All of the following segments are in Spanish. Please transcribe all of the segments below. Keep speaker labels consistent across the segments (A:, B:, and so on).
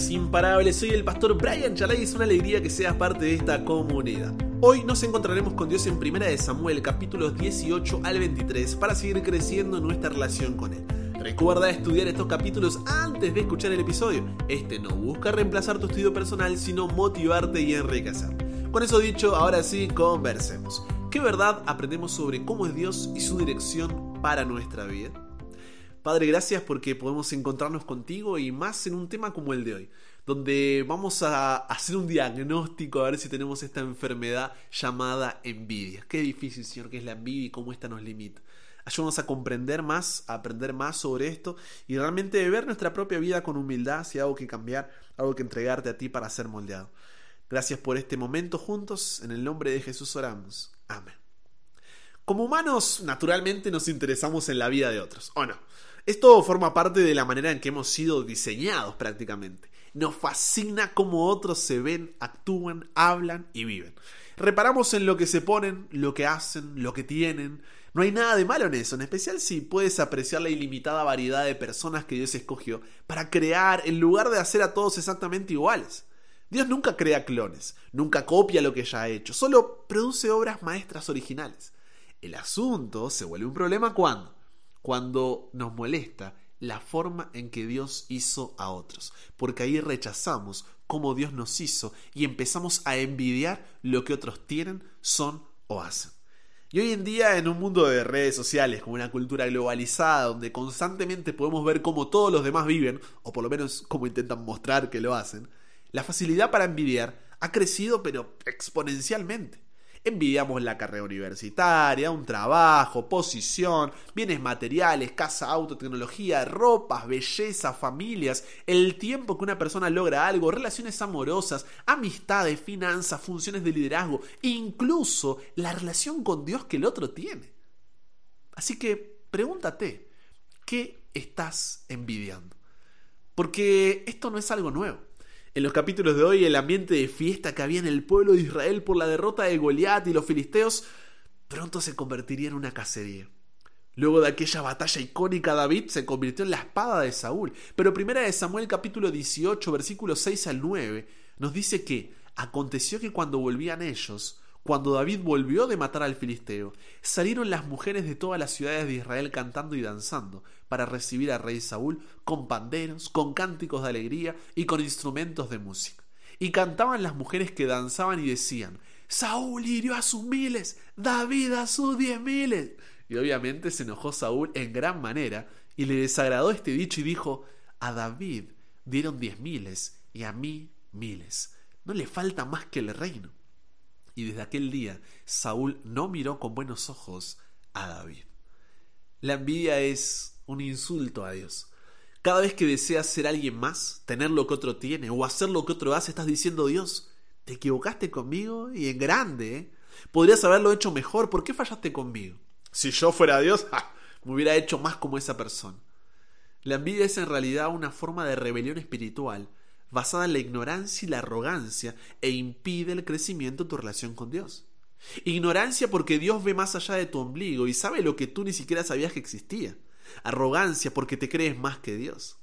A: Podcast Imparable. Soy el pastor Brian Chalai y es una alegría que seas parte de esta comunidad. Hoy nos encontraremos con Dios en 1 de Samuel, capítulos 18 al 23, para seguir creciendo en nuestra relación con Él. Recuerda estudiar estos capítulos antes de escuchar el episodio. Este no busca reemplazar tu estudio personal, sino motivarte y enriquecer. Con eso dicho, ahora sí, conversemos. ¿Qué verdad aprendemos sobre cómo es Dios y su dirección para nuestra vida? Padre, gracias porque podemos encontrarnos contigo y más en un tema como el de hoy, donde vamos a hacer un diagnóstico a ver si tenemos esta enfermedad llamada envidia. Qué difícil, Señor, que es la envidia y cómo esta nos limita. Ayúdanos a comprender más, a aprender más sobre esto y realmente ver nuestra propia vida con humildad, si hay algo que cambiar, algo que entregarte a ti para ser moldeado. Gracias por este momento juntos, en el nombre de Jesús oramos. Amén. Como humanos, naturalmente nos interesamos en la vida de otros, ¿o no? Esto forma parte de la manera en que hemos sido diseñados prácticamente. Nos fascina cómo otros se ven, actúan, hablan y viven. Reparamos en lo que se ponen, lo que hacen, lo que tienen. No hay nada de malo en eso, en especial si puedes apreciar la ilimitada variedad de personas que Dios escogió para crear en lugar de hacer a todos exactamente iguales. Dios nunca crea clones, nunca copia lo que ya ha hecho, solo produce obras maestras originales. El asunto se vuelve un problema cuando cuando nos molesta la forma en que Dios hizo a otros, porque ahí rechazamos cómo Dios nos hizo y empezamos a envidiar lo que otros tienen, son o hacen. Y hoy en día, en un mundo de redes sociales, con una cultura globalizada, donde constantemente podemos ver cómo todos los demás viven, o por lo menos cómo intentan mostrar que lo hacen, la facilidad para envidiar ha crecido pero exponencialmente. Envidiamos la carrera universitaria, un trabajo, posición, bienes materiales, casa, auto, tecnología, ropas, belleza, familias, el tiempo que una persona logra algo, relaciones amorosas, amistades, finanzas, funciones de liderazgo, incluso la relación con Dios que el otro tiene. Así que pregúntate, ¿qué estás envidiando? Porque esto no es algo nuevo. En los capítulos de hoy, el ambiente de fiesta que había en el pueblo de Israel por la derrota de Goliat y los filisteos pronto se convertiría en una cacería. Luego de aquella batalla icónica, David se convirtió en la espada de Saúl. Pero primera de Samuel capítulo 18, versículos 6 al 9, nos dice que aconteció que cuando volvían ellos, cuando David volvió de matar al filisteo, salieron las mujeres de todas las ciudades de Israel cantando y danzando para recibir al rey Saúl con panderos, con cánticos de alegría y con instrumentos de música. Y cantaban las mujeres que danzaban y decían, Saúl hirió a sus miles, David a sus diez miles. Y obviamente se enojó Saúl en gran manera y le desagradó este dicho y dijo, a David dieron diez miles y a mí miles. No le falta más que el reino. Y desde aquel día Saúl no miró con buenos ojos a David. La envidia es un insulto a Dios. Cada vez que deseas ser alguien más, tener lo que otro tiene o hacer lo que otro hace, estás diciendo Dios, te equivocaste conmigo y en grande. ¿eh? Podrías haberlo hecho mejor, ¿por qué fallaste conmigo? Si yo fuera Dios, me hubiera hecho más como esa persona. La envidia es en realidad una forma de rebelión espiritual basada en la ignorancia y la arrogancia e impide el crecimiento de tu relación con Dios. Ignorancia porque Dios ve más allá de tu ombligo y sabe lo que tú ni siquiera sabías que existía. Arrogancia porque te crees más que Dios.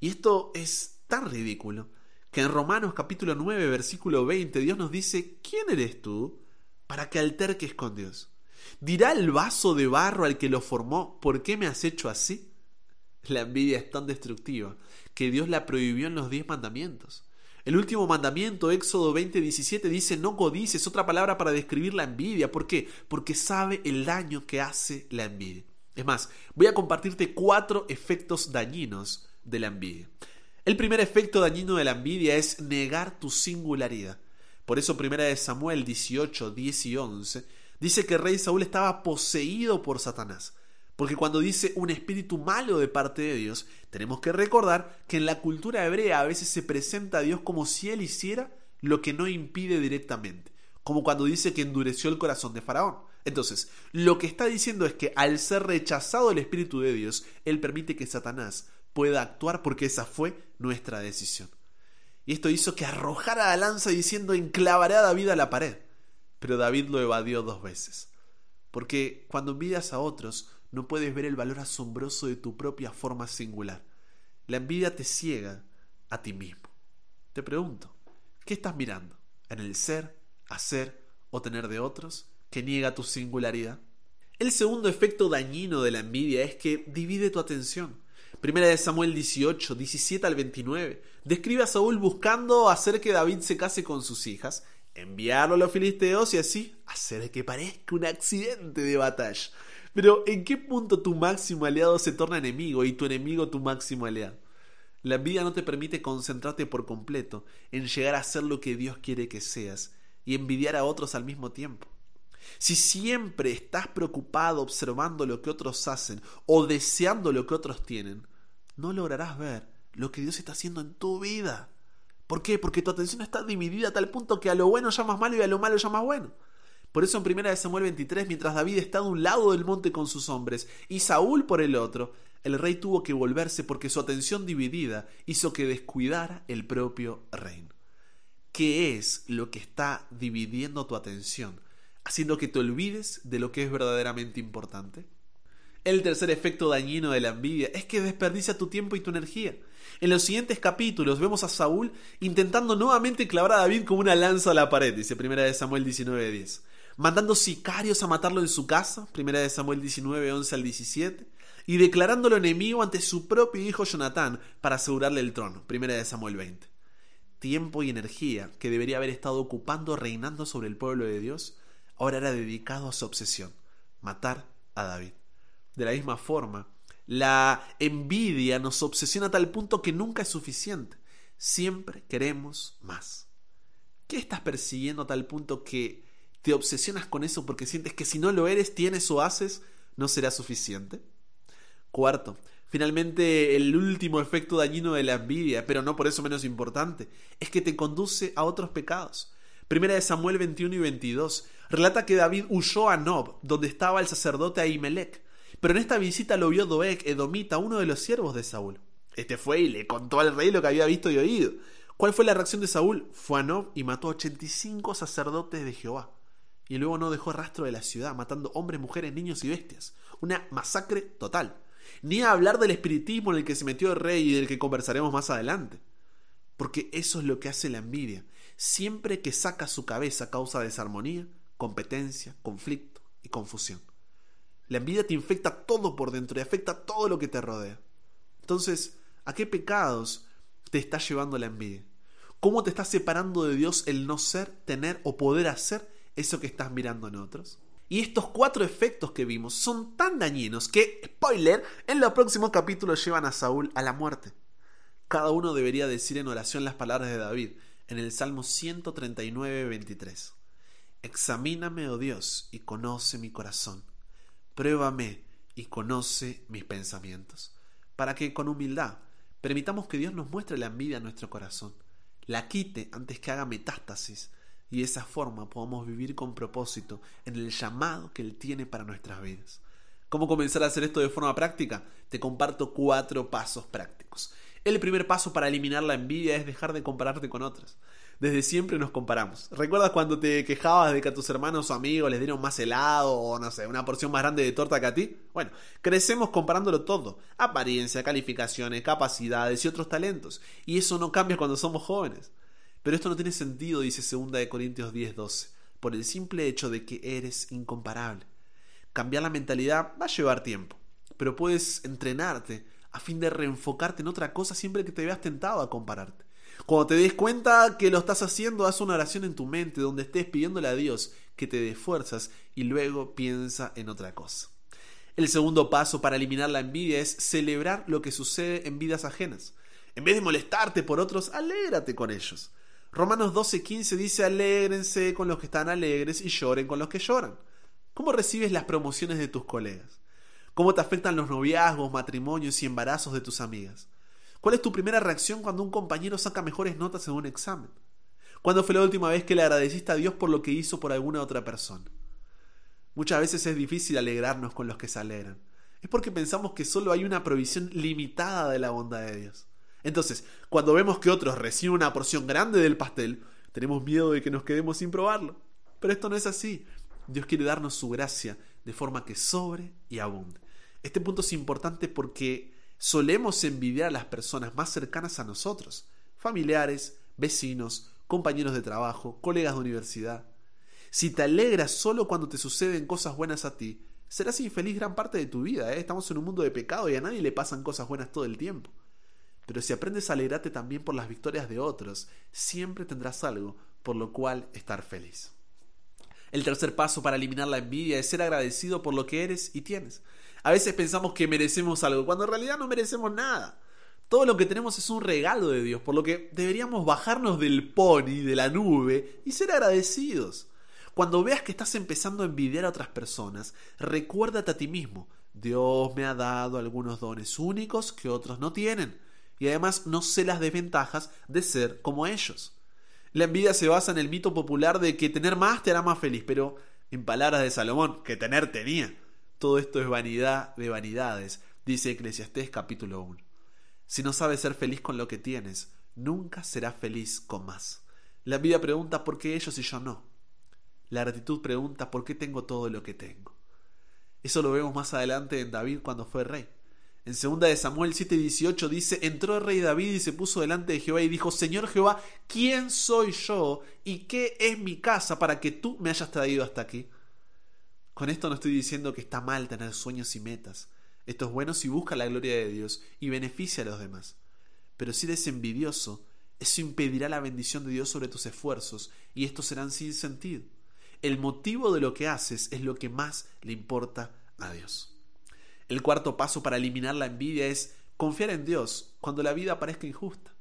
A: Y esto es tan ridículo que en Romanos capítulo 9 versículo 20 Dios nos dice, ¿quién eres tú para que alterques con Dios? ¿Dirá el vaso de barro al que lo formó, ¿por qué me has hecho así? La envidia es tan destructiva que Dios la prohibió en los diez mandamientos. El último mandamiento, Éxodo 20:17, dice no codices, otra palabra para describir la envidia. ¿Por qué? Porque sabe el daño que hace la envidia. Es más, voy a compartirte cuatro efectos dañinos de la envidia. El primer efecto dañino de la envidia es negar tu singularidad. Por eso, primera de Samuel 18, 10 y 11, dice que el rey Saúl estaba poseído por Satanás. Porque cuando dice un espíritu malo de parte de Dios, tenemos que recordar que en la cultura hebrea a veces se presenta a Dios como si Él hiciera lo que no impide directamente, como cuando dice que endureció el corazón de Faraón. Entonces, lo que está diciendo es que al ser rechazado el Espíritu de Dios, Él permite que Satanás pueda actuar porque esa fue nuestra decisión. Y esto hizo que arrojara la lanza diciendo enclavaré a David a la pared. Pero David lo evadió dos veces. Porque cuando envidias a otros, no puedes ver el valor asombroso de tu propia forma singular. La envidia te ciega a ti mismo. Te pregunto, ¿qué estás mirando? ¿En el ser, hacer o tener de otros que niega tu singularidad? El segundo efecto dañino de la envidia es que divide tu atención. Primera de Samuel 18, 17 al 29, describe a Saúl buscando hacer que David se case con sus hijas, enviarlo a los filisteos y así hacer que parezca un accidente de batalla. Pero ¿en qué punto tu máximo aliado se torna enemigo y tu enemigo tu máximo aliado? La envidia no te permite concentrarte por completo en llegar a ser lo que Dios quiere que seas y envidiar a otros al mismo tiempo. Si siempre estás preocupado observando lo que otros hacen o deseando lo que otros tienen, no lograrás ver lo que Dios está haciendo en tu vida. ¿Por qué? Porque tu atención está dividida a tal punto que a lo bueno llamas malo y a lo malo llamas bueno. Por eso en 1 Samuel 23, mientras David está de un lado del monte con sus hombres y Saúl por el otro, el rey tuvo que volverse porque su atención dividida hizo que descuidara el propio reino. ¿Qué es lo que está dividiendo tu atención? Haciendo que te olvides de lo que es verdaderamente importante. El tercer efecto dañino de la envidia es que desperdicia tu tiempo y tu energía. En los siguientes capítulos vemos a Saúl intentando nuevamente clavar a David como una lanza a la pared, dice 1 Samuel 19:10. Mandando sicarios a matarlo en su casa, 1 Samuel 19:11 al 17, y declarándolo enemigo ante su propio hijo Jonatán para asegurarle el trono, 1 Samuel 20. Tiempo y energía que debería haber estado ocupando reinando sobre el pueblo de Dios, ahora era dedicado a su obsesión, matar a David. De la misma forma, la envidia nos obsesiona a tal punto que nunca es suficiente. Siempre queremos más. ¿Qué estás persiguiendo a tal punto que te obsesionas con eso porque sientes que si no lo eres, tienes o haces, no será suficiente? Cuarto, finalmente el último efecto dañino de la envidia, pero no por eso menos importante, es que te conduce a otros pecados. Primera de Samuel 21 y 22 relata que David huyó a Nob, donde estaba el sacerdote Ahimelech. Pero en esta visita lo vio Doeg, Edomita, uno de los siervos de Saúl. Este fue y le contó al rey lo que había visto y oído. ¿Cuál fue la reacción de Saúl? Fue a Nob y mató a 85 sacerdotes de Jehová. Y luego no dejó rastro de la ciudad, matando hombres, mujeres, niños y bestias. Una masacre total. Ni a hablar del espiritismo en el que se metió el rey y del que conversaremos más adelante. Porque eso es lo que hace la envidia. Siempre que saca su cabeza causa desarmonía, competencia, conflicto y confusión. La envidia te infecta todo por dentro y afecta todo lo que te rodea. Entonces, ¿a qué pecados te está llevando la envidia? ¿Cómo te está separando de Dios el no ser, tener o poder hacer eso que estás mirando en otros? Y estos cuatro efectos que vimos son tan dañinos que, spoiler, en los próximos capítulos llevan a Saúl a la muerte. Cada uno debería decir en oración las palabras de David en el Salmo 139, 23. Examíname, oh Dios, y conoce mi corazón pruébame y conoce mis pensamientos, para que con humildad permitamos que Dios nos muestre la envidia en nuestro corazón, la quite antes que haga metástasis, y de esa forma podamos vivir con propósito en el llamado que Él tiene para nuestras vidas. ¿Cómo comenzar a hacer esto de forma práctica? Te comparto cuatro pasos prácticos. El primer paso para eliminar la envidia es dejar de compararte con otras. Desde siempre nos comparamos. ¿Recuerdas cuando te quejabas de que a tus hermanos o amigos les dieron más helado o no sé, una porción más grande de torta que a ti? Bueno, crecemos comparándolo todo. Apariencia, calificaciones, capacidades y otros talentos. Y eso no cambia cuando somos jóvenes. Pero esto no tiene sentido, dice 2 de Corintios 10:12, por el simple hecho de que eres incomparable. Cambiar la mentalidad va a llevar tiempo, pero puedes entrenarte a fin de reenfocarte en otra cosa siempre que te veas tentado a compararte. Cuando te des cuenta que lo estás haciendo, haz una oración en tu mente donde estés pidiéndole a Dios que te dé fuerzas y luego piensa en otra cosa. El segundo paso para eliminar la envidia es celebrar lo que sucede en vidas ajenas. En vez de molestarte por otros, alégrate con ellos. Romanos 12:15 dice, alégrense con los que están alegres y lloren con los que lloran. ¿Cómo recibes las promociones de tus colegas? ¿Cómo te afectan los noviazgos, matrimonios y embarazos de tus amigas? ¿Cuál es tu primera reacción cuando un compañero saca mejores notas en un examen? ¿Cuándo fue la última vez que le agradeciste a Dios por lo que hizo por alguna otra persona? Muchas veces es difícil alegrarnos con los que se alegran. Es porque pensamos que solo hay una provisión limitada de la bondad de Dios. Entonces, cuando vemos que otros reciben una porción grande del pastel, tenemos miedo de que nos quedemos sin probarlo. Pero esto no es así. Dios quiere darnos su gracia de forma que sobre y abunde. Este punto es importante porque solemos envidiar a las personas más cercanas a nosotros, familiares, vecinos, compañeros de trabajo, colegas de universidad. Si te alegras solo cuando te suceden cosas buenas a ti, serás infeliz gran parte de tu vida. ¿eh? Estamos en un mundo de pecado y a nadie le pasan cosas buenas todo el tiempo. Pero si aprendes a alegrarte también por las victorias de otros, siempre tendrás algo por lo cual estar feliz. El tercer paso para eliminar la envidia es ser agradecido por lo que eres y tienes. A veces pensamos que merecemos algo, cuando en realidad no merecemos nada. Todo lo que tenemos es un regalo de Dios, por lo que deberíamos bajarnos del pony, de la nube, y ser agradecidos. Cuando veas que estás empezando a envidiar a otras personas, recuérdate a ti mismo, Dios me ha dado algunos dones únicos que otros no tienen, y además no sé las desventajas de ser como ellos. La envidia se basa en el mito popular de que tener más te hará más feliz, pero en palabras de Salomón, que tener tenía. Todo esto es vanidad de vanidades, dice Eclesiastés capítulo 1. Si no sabes ser feliz con lo que tienes, nunca serás feliz con más. La envidia pregunta por qué ellos y yo no. La gratitud pregunta por qué tengo todo lo que tengo. Eso lo vemos más adelante en David cuando fue rey. En 2 de Samuel 7:18 dice, entró el rey David y se puso delante de Jehová y dijo, Señor Jehová, ¿quién soy yo y qué es mi casa para que tú me hayas traído hasta aquí? Con esto no estoy diciendo que está mal tener sueños y metas. Esto es bueno si busca la gloria de Dios y beneficia a los demás. Pero si eres envidioso, eso impedirá la bendición de Dios sobre tus esfuerzos y estos serán sin sentido. El motivo de lo que haces es lo que más le importa a Dios. El cuarto paso para eliminar la envidia es confiar en Dios cuando la vida parezca injusta.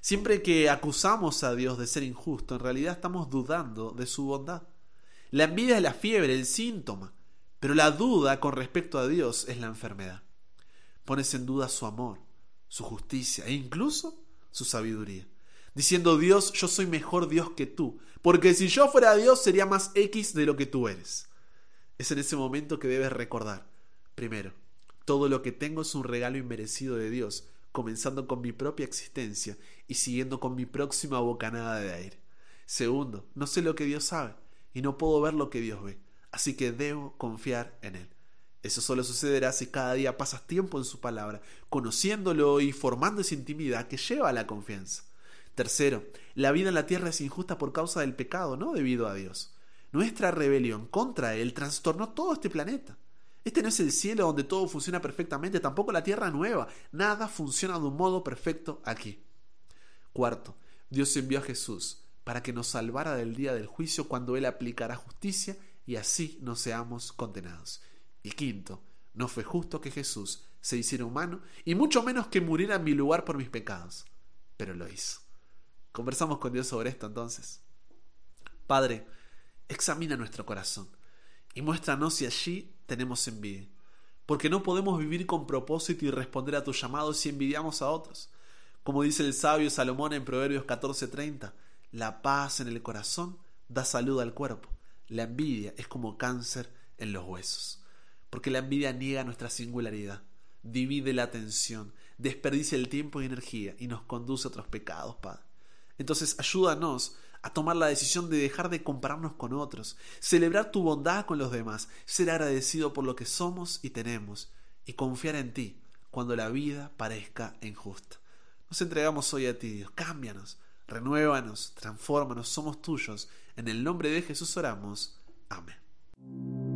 A: Siempre que acusamos a Dios de ser injusto, en realidad estamos dudando de su bondad. La envidia es la fiebre, el síntoma, pero la duda con respecto a Dios es la enfermedad. Pones en duda su amor, su justicia e incluso su sabiduría. Diciendo Dios, yo soy mejor Dios que tú, porque si yo fuera Dios sería más X de lo que tú eres. Es en ese momento que debes recordar, primero, todo lo que tengo es un regalo inmerecido de Dios, comenzando con mi propia existencia y siguiendo con mi próxima bocanada de aire. Segundo, no sé lo que Dios sabe y no puedo ver lo que Dios ve así que debo confiar en Él. Eso solo sucederá si cada día pasas tiempo en su palabra, conociéndolo y formando esa intimidad que lleva a la confianza. Tercero, la vida en la tierra es injusta por causa del pecado, no debido a Dios. Nuestra rebelión contra Él trastornó todo este planeta. Este no es el cielo donde todo funciona perfectamente, tampoco la tierra nueva. Nada funciona de un modo perfecto aquí. Cuarto, Dios envió a Jesús para que nos salvara del día del juicio cuando Él aplicará justicia y así no seamos condenados. Y quinto, no fue justo que Jesús se hiciera humano y mucho menos que muriera en mi lugar por mis pecados, pero lo hizo. Conversamos con Dios sobre esto entonces. Padre, examina nuestro corazón y muéstranos si allí tenemos envidia, porque no podemos vivir con propósito y responder a tu llamado si envidiamos a otros. Como dice el sabio Salomón en Proverbios 14:30, la paz en el corazón da salud al cuerpo. La envidia es como cáncer en los huesos, porque la envidia niega nuestra singularidad, divide la atención, desperdicia el tiempo y energía y nos conduce a otros pecados, Padre. Entonces ayúdanos a tomar la decisión de dejar de compararnos con otros, celebrar tu bondad con los demás, ser agradecido por lo que somos y tenemos, y confiar en ti cuando la vida parezca injusta. Nos entregamos hoy a ti, Dios, cámbianos, renuévanos, transfórmanos, somos tuyos. En el nombre de Jesús oramos. Amén.